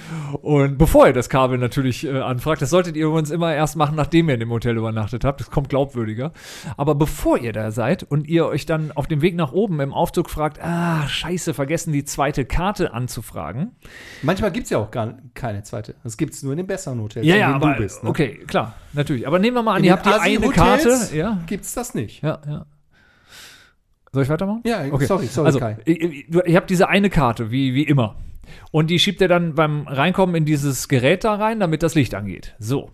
Und bevor ihr das Kabel natürlich äh, anfragt, das solltet ihr übrigens immer erst machen, nachdem ihr in dem Hotel übernachtet habt. Das kommt glaubwürdiger. Aber bevor ihr da seid und ihr euch dann auf dem Weg nach oben im Aufzug fragt, ah, scheiße, vergessen die zweite Karte anzufragen. Manchmal gibt es ja auch gar keine zweite. Das gibt es nur in den besseren Hotels, Ja, in ja, aber du bist. Ne? okay, klar, natürlich. Aber nehmen wir mal an, In ihr habt die eine Karte. Ja, Gibt es das nicht? ja, ja. Soll ich weitermachen? Ja, sorry, sorry, also, Kai. Ihr, ihr ihr habt diese eine Karte, wie, wie immer. Und die schiebt ihr dann beim Reinkommen in dieses Gerät da rein, damit das Licht angeht. So.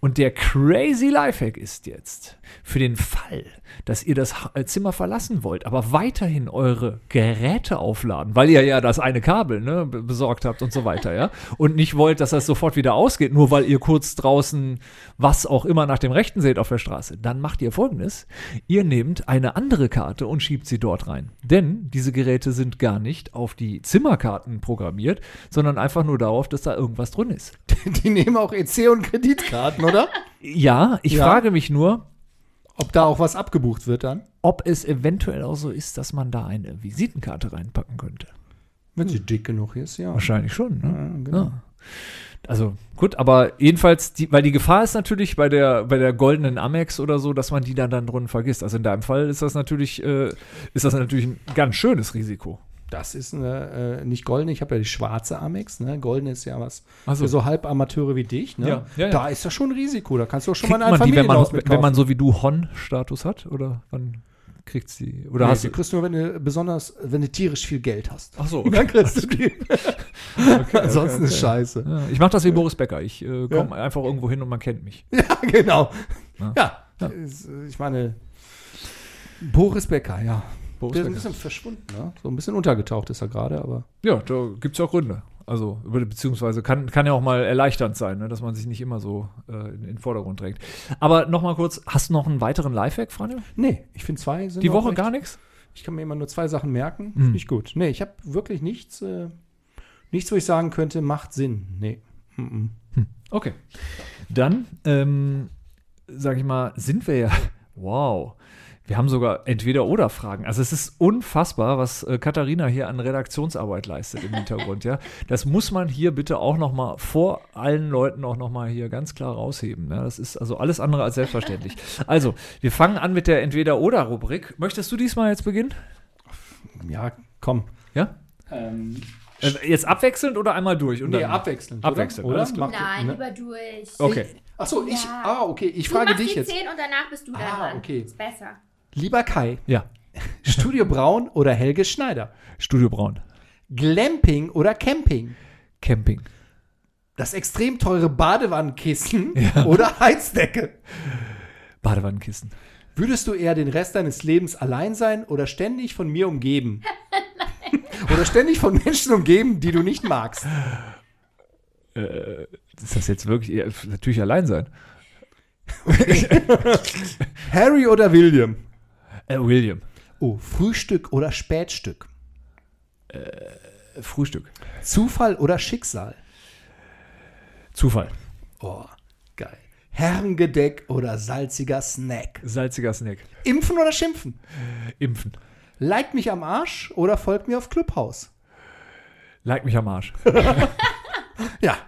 Und der crazy Lifehack ist jetzt, für den Fall, dass ihr das Zimmer verlassen wollt, aber weiterhin eure Geräte aufladen, weil ihr ja das eine Kabel ne, be- besorgt habt und so weiter, ja, und nicht wollt, dass das sofort wieder ausgeht, nur weil ihr kurz draußen was auch immer nach dem Rechten seht auf der Straße, dann macht ihr folgendes. Ihr nehmt eine andere Karte und schiebt sie dort rein. Denn diese Geräte sind gar nicht auf die Zimmerkarten programmiert, sondern einfach nur darauf, dass da irgendwas drin ist. Die nehmen auch EC und Kreditkarten, oder? Ja, ich Ja. frage mich nur, Ob da auch was abgebucht wird dann? ob es eventuell auch so ist, dass man da eine Visitenkarte reinpacken könnte. Wenn sie dick genug ist, ja. Wahrscheinlich schon, ne? Ja, genau. Ja. Also gut, aber jedenfalls, die, weil die Gefahr ist natürlich bei der, bei der goldenen Amex oder so, dass man die dann, dann drin vergisst. Also in deinem Fall ist das natürlich, äh, ist das natürlich ein ganz schönes Risiko. Das ist eine, äh, nicht goldene, ich habe ja die schwarze Amex, ne? Goldene ist ja was Ach so. für so Halbamateure wie dich, ne? Ja, ja, ja. Da ist ja schon ein Risiko, da kannst du auch schon Kriegt mal ein man die, wenn man, wenn man so wie du Hon-Status hat? Oder wann kriegt sie? Oder nee, hast die du. kriegst nur, wenn du besonders, wenn du tierisch viel Geld hast. Ach so, Dann kriegst du die. Ansonsten ist scheiße. Ja, ich mache das wie Boris Becker. Ich äh, komme einfach irgendwo hin und man kennt mich. Ja, genau. Ja. Äh, ich meine, Boris Becker, ja. Boris Der ist ein bisschen verschwunden, ne? So ein bisschen untergetaucht ist er gerade, aber. Ja, da gibt es ja auch Gründe. Also, beziehungsweise kann, kann ja auch mal erleichternd sein, ne, dass man sich nicht immer so äh, in, in den Vordergrund drängt. Aber noch mal kurz, hast du noch einen weiteren Lifehack, Franjo? Nee, ich finde zwei sind Die Woche gar nichts? Ich kann mir immer nur zwei Sachen merken. Hm. Finde ich gut. Nee, ich habe wirklich nichts, äh, nichts, wo ich sagen könnte, macht Sinn. Nee. Mhm. Okay. Dann, ähm, sag ich mal, sind wir ja, wow. Wir haben sogar Entweder-Oder-Fragen. Also es ist unfassbar, was äh, Katharina hier an Redaktionsarbeit leistet im Hintergrund, ja. Das muss man hier bitte auch noch mal vor allen Leuten auch noch mal hier ganz klar rausheben. Ja? Das ist also alles andere als selbstverständlich. Also, wir fangen an mit der Entweder-Oder-Rubrik. Möchtest du diesmal jetzt beginnen? Ja, komm. Ja? Ähm, Äh, jetzt abwechselnd oder einmal durch? Und nee, dann- abwechselnd. Abwechselnd, Oder? oder? Macht- Nein, ne? lieber durch. Okay. Achso, ich. Ja. Ah, okay. Ich Du frage machst dich die jetzt. 10 und danach bist du Ah, dran. okay. Ist besser. Lieber Kai, Ja, Studio Braun oder Helge Schneider? Studio Braun. Glamping oder Camping? Camping. Das extrem teure Badewannenkissen oder Heizdecke? Badewannenkissen. Würdest du eher den Rest deines Lebens allein sein oder ständig von mir umgeben? oder ständig von Menschen umgeben, die du nicht magst? Ist das jetzt wirklich ja, natürlich allein sein? Harry oder William? Äh, William. Oh, Frühstück oder Spätstück? Äh, Frühstück. Zufall oder Schicksal? Zufall. Oh, geil. Herrengedeck oder salziger Snack? Salziger Snack. Impfen oder schimpfen? Impfen. Like mich am Arsch oder folgt mir auf Clubhouse? Like mich am Arsch. Ja,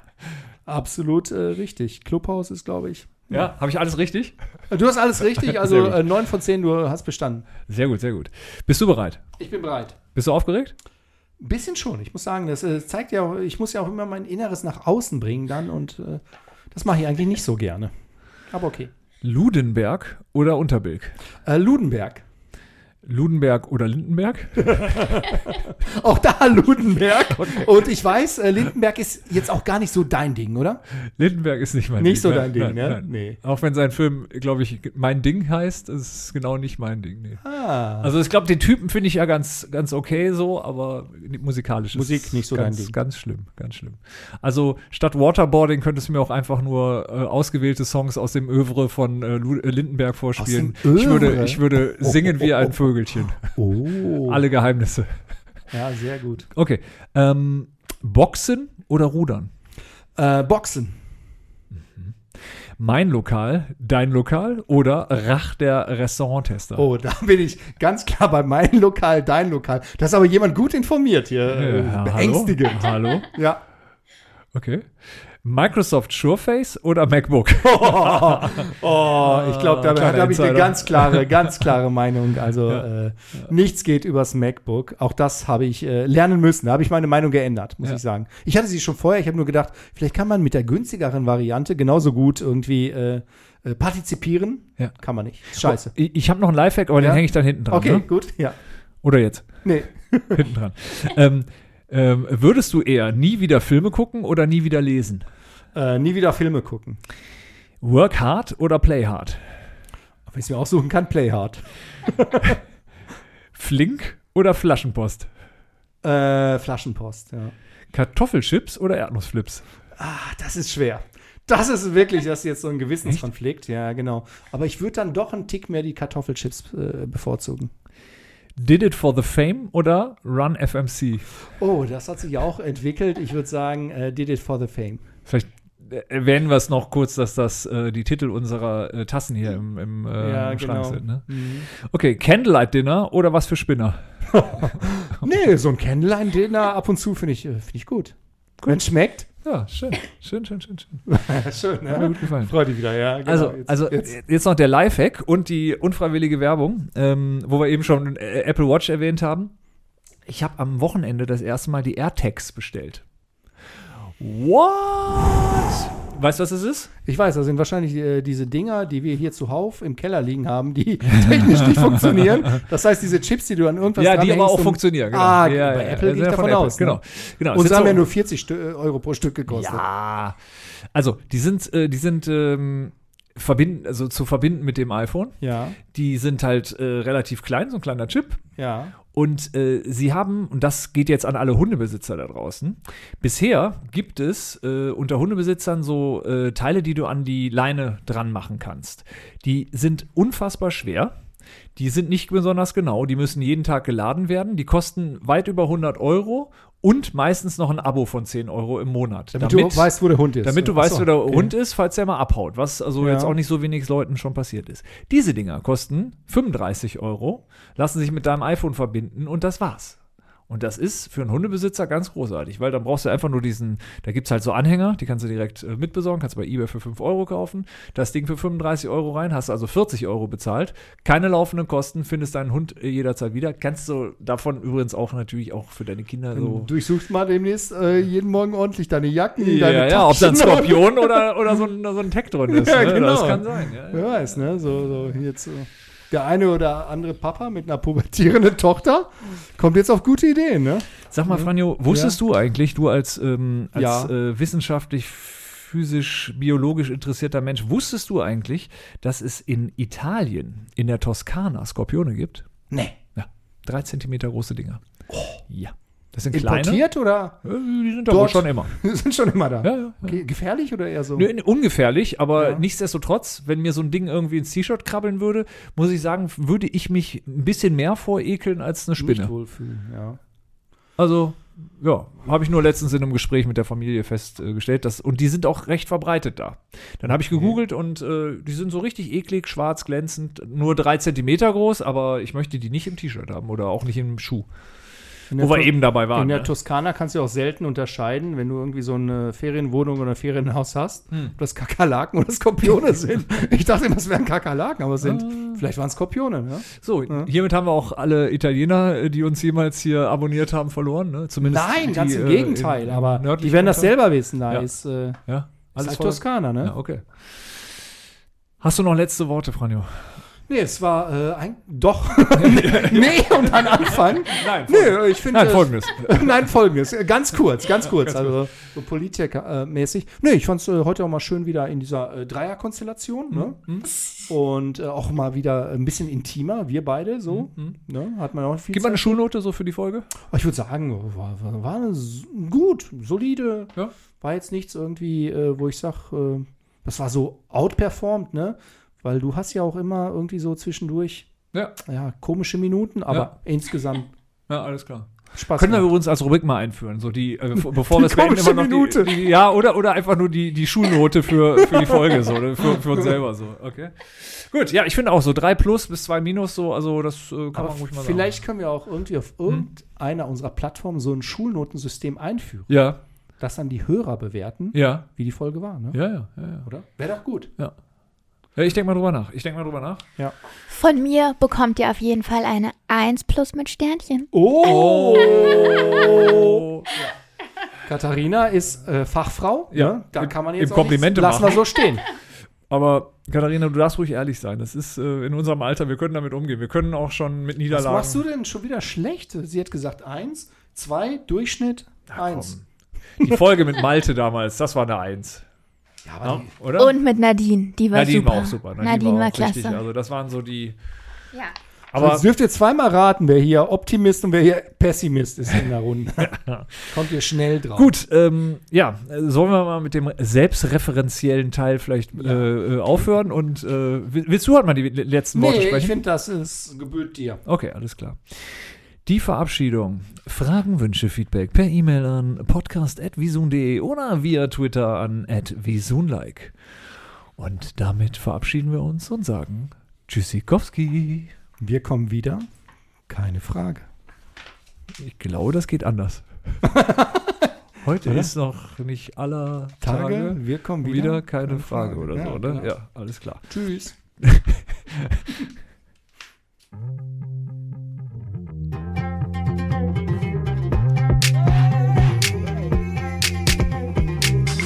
absolut äh, richtig. Clubhouse ist, glaube ich. Ja, habe ich alles richtig? Du hast alles richtig, also äh, 9 von 10, du hast bestanden. Sehr gut, sehr gut. Bist du bereit? Ich bin bereit. Bist du aufgeregt? Ein bisschen schon, ich muss sagen, das äh, zeigt ja, auch- ich muss ja auch immer mein Inneres nach außen bringen dann und äh, das mache ich eigentlich nicht so gerne. Aber okay. Ludenberg oder Unterbilk? Äh, Ludenberg. Ludenberg oder Lindenberg? Auch da Ludenberg. Und ich weiß, äh, Lindenberg ist jetzt auch gar nicht so dein Ding, oder? Lindenberg ist nicht mein Nicht Ding. so dein Ding, nein, ne? Nein. Nee. Auch wenn sein Film, glaube ich, mein Ding heißt, ist es genau nicht mein Ding. Nee. Ah. Also ich glaube, den Typen finde ich ja ganz, ganz okay so, aber musikalisch Musik ist nicht so ganz, dein Ding. Ganz schlimm, ganz schlimm. Also statt Waterboarding könntest du mir auch einfach nur äh, ausgewählte Songs aus dem Övre von äh, äh, Lindenberg vorspielen. Ich würde, ich würde singen wie ein Vögelchen. Oh. Alle Geheimnisse. Ja, sehr gut. Okay. Ähm, Boxen oder Rudern? Äh, Boxen. Mein Lokal, dein Lokal oder Rach der Restauranttester? Oh, da bin ich ganz klar bei meinem Lokal, dein Lokal. Da ist aber jemand gut informiert hier. Äh, Ja, beängstigend. Hallo? hallo? Ja. Okay. Microsoft Surface oder MacBook? Oh, ich glaube, da, habe ich eine ganz klare, ganz klare Meinung. Also äh, nichts geht übers MacBook. Auch das habe ich äh, lernen müssen. Da habe ich meine Meinung geändert, muss Ja. ich sagen. Ich hatte sie schon vorher. Ich habe nur gedacht, vielleicht kann man mit der günstigeren Variante genauso gut irgendwie äh, äh, partizipieren. Ja. Kann man nicht. Scheiße. Ich, ich habe noch einen Lifehack, aber Ja? den hänge ich dann hinten dran. Okay, Ne? gut. Ja. Oder jetzt? Nee. hinten dran. ähm, ähm, würdest du eher nie wieder Filme gucken oder nie wieder lesen? Äh, nie wieder Filme gucken. Work hard oder play hard? Wenn ich es mir aussuchen kann, Play Hard. Flink oder Flaschenpost? Äh, Flaschenpost, ja. Kartoffelchips oder Erdnussflips? Ah, das ist schwer. Das ist wirklich, das ist jetzt so ein Gewissenskonflikt, ja, genau. Aber ich würde dann doch einen Tick mehr die Kartoffelchips äh, bevorzugen. Did it for the fame oder Run FMC? Oh, das hat sich auch entwickelt. Ich würde sagen, äh, did it for the fame. Vielleicht erwähnen wir es noch kurz, dass das äh, die Titel unserer äh, Tassen hier im, im, äh, Ja, Schrank genau. sind. Ne? Okay, Candlelight Dinner oder was für Spinner? Nee, so ein Candlelight-Dinner ab und zu finde ich, äh, find ich gut. Wenn es schmeckt. Ja, schön. Schön, schön, schön, schön. Schön, Hat mir gut gefallen. Freut dich wieder, ja. Genau. Also, Jetzt- also jetzt. jetzt. noch der Lifehack und die unfreiwillige Werbung, ähm, wo wir eben schon äh, Apple Watch erwähnt haben. Ich habe am Wochenende das erste Mal die AirTags bestellt. What? Weißt du, was es ist? Ich weiß, das sind wahrscheinlich äh, diese Dinger, die wir hier zuhauf im Keller liegen haben, die technisch nicht funktionieren. Das heißt, diese Chips, die du an irgendwas ja, die aber auch und- funktionieren. Genau. Ah, ja, bei ja, Apple ja, gehe ich davon Apple, aus. Genau. Ne? genau. Und Es sie haben so- ja nur 40 Stö- Euro pro Stück gekostet. Ja. Also, die sind, äh, die sind ähm, verbinden, also zu verbinden mit dem iPhone. Ja, Die sind halt äh, relativ klein, so ein kleiner Chip. ja. Und äh, sie haben, und das geht jetzt an alle Hundebesitzer da draußen, bisher gibt es äh, unter Hundebesitzern so äh, Teile, die du an die Leine dran machen kannst. Die sind unfassbar schwer. Die sind nicht besonders genau. Die müssen jeden Tag geladen werden. Die kosten weit über 100 Euro und meistens noch ein Abo von 10 Euro im Monat. Damit, du weißt, wo der Hund ist. Damit du Ach weißt, wo der okay. Hund ist, falls der mal abhaut, was also Ja. jetzt auch nicht so wenig Leuten schon passiert ist. Diese Dinger kosten 35 Euro, lassen sich mit deinem iPhone verbinden und das war's. Und das ist für einen Hundebesitzer ganz großartig, weil dann brauchst du einfach nur diesen, da gibt's halt so Anhänger, die kannst du direkt äh, mitbesorgen, kannst du bei eBay für 5 Euro kaufen, das Ding für 35 Euro rein, hast also 40 Euro bezahlt, keine laufenden Kosten, findest deinen Hund äh, jederzeit wieder, kannst du davon übrigens auch natürlich auch für deine Kinder so Du durchsuchst mal demnächst äh, jeden Morgen ordentlich deine Jacken, ja, deine ja, ob da ein. Skorpion oder, oder so ein, so ein Tag drin ist. Ja, ne? genau. Das kann sein. Ja, Wer weiß, ne? So, so jetzt so. Der eine oder andere Papa mit einer pubertierenden Tochter kommt jetzt auf gute Ideen, ne? Sag mal, Franjo, wusstest du eigentlich, du als, ähm, als Ja. äh, wissenschaftlich, physisch, biologisch interessierter Mensch, wusstest du eigentlich, dass es in Italien, in der Toskana, Skorpione gibt? Nee. Ja, drei Zentimeter große Dinger. Ja. Das sind Importiert oder kleine. Äh, Die sind aber schon immer. sind schon immer da? Ja, ja. Okay, gefährlich oder eher so? Nö, ungefährlich, aber nichtsdestotrotz, wenn mir so ein Ding irgendwie ins T-Shirt krabbeln würde, muss ich sagen, würde ich mich ein bisschen mehr vorekeln als eine Spinne. Nicht wohlfühlen, ja. Also, ja, habe ich nur letztens in einem Gespräch mit der Familie festgestellt. Dass, und die sind auch recht verbreitet da. Dann habe ich gegoogelt und äh, die sind so richtig eklig, schwarz, glänzend, nur drei Zentimeter groß, aber ich möchte die nicht im T-Shirt haben oder auch nicht im Schuh. In der Wo wir eben dabei waren. In der ne? Toskana kannst du auch selten unterscheiden, wenn du irgendwie so eine Ferienwohnung oder ein Ferienhaus hast, Hm. ob das Kakerlaken oder Skorpione sind. Ich dachte immer, es wären Kakerlaken, aber es sind, Ah. vielleicht waren es Skorpione, ne? So, hiermit haben wir auch alle Italiener, äh, die uns jemals hier abonniert haben, verloren. Ne? Zumindest Nein, die, ganz im äh, Gegenteil, im- im aber die werden das selber wissen. Da Ja. ist, äh, Ja, ist alles halt voll. Toskana, ne? Ja, okay. Hast du noch letzte Worte, Franjo? Nee, es war äh, ein, doch. nee, und dann Anfang. Nein, Nee, ich finde. Nein, folgendes. Nein, folgendes. Ganz kurz, ganz kurz. also so Politiker-mäßig. Nee, ich fand es äh, heute auch mal schön wieder in dieser äh, Dreierkonstellation. Ne? Mhm. Und äh, auch mal wieder ein bisschen intimer, wir beide so. Ne? Hat man auch viel Gib mal eine. Schulnote so für die Folge. Aber Ich würde sagen, war, war, war eine gut, solide. Ja. War jetzt nichts irgendwie, äh, wo ich sage, das war so outperformed, ne? Weil du hast ja auch immer irgendwie so zwischendurch Ja, ja, komische Minuten, aber Ja. insgesamt ja alles klar. Spaß. Können wir übrigens als Rubrik mal einführen, so die, äh, bevor es beenden, immer noch Minute. die, die, ja, oder, oder einfach nur die, die Schulnote für, für die Folge, so, oder für, für uns selber, so, okay. Gut, ja, ich finde auch so 3 plus bis 2 minus, so, also das äh, kann aber man ruhig mal vielleicht können wir auch irgendwie auf irgendeiner unserer Plattformen so ein Schulnotensystem einführen. Ja, das dann die Hörer bewerten, ja, wie die Folge war, ne? ja, ja, ja, ja. Oder? Wäre doch gut. ja. Ja, ich denke mal drüber nach. Ich denke mal drüber nach. Von mir bekommt ihr auf jeden Fall eine 1 plus mit Sternchen. Oh! Katharina ist äh, Fachfrau. Ja. Ne? Da Im- kann man im jetzt auch Komplimente nichts, lassen wir machen. so stehen. Aber Katharina, du darfst ruhig ehrlich sein. Das ist äh, in unserem Alter, wir können damit umgehen. Wir können auch schon mit Was Niederlagen. machst du denn schon wieder schlecht? Sie hat gesagt eins, zwei, Durchschnitt, eins. Die Folge mit Malte damals, das war eine Eins. Ja, aber Ja, die, oder? Und mit Nadine, die war Nadine super. war auch super. Nadine, war, auch klasse. richtig. Also das waren so die. ja. Aber Jetzt dürft ihr zweimal raten, wer hier Optimist und wer hier Pessimist ist in der Runde. Kommt ihr schnell drauf. Gut, ähm, ja, sollen wir mal mit dem selbstreferenziellen Teil vielleicht äh, äh, aufhören und äh, will- willst du halt mal die letzten Worte Nee, ich sprechen? finde, das ist gebührt dir. okay, alles klar. Die Verabschiedung. Fragen, Wünsche, Feedback per E-Mail an podcast.visun.de oder via Twitter an @visunlike. Und damit verabschieden wir uns und sagen Tschüssikowski. Wir kommen wieder. Keine Frage. Ich glaube, das geht anders. Heute Oder? ist noch nicht aller Tage, Tage, wir kommen wieder. wieder, keine, Frage, oder Ja, so, ne? genau. Ja, alles klar. Tschüss.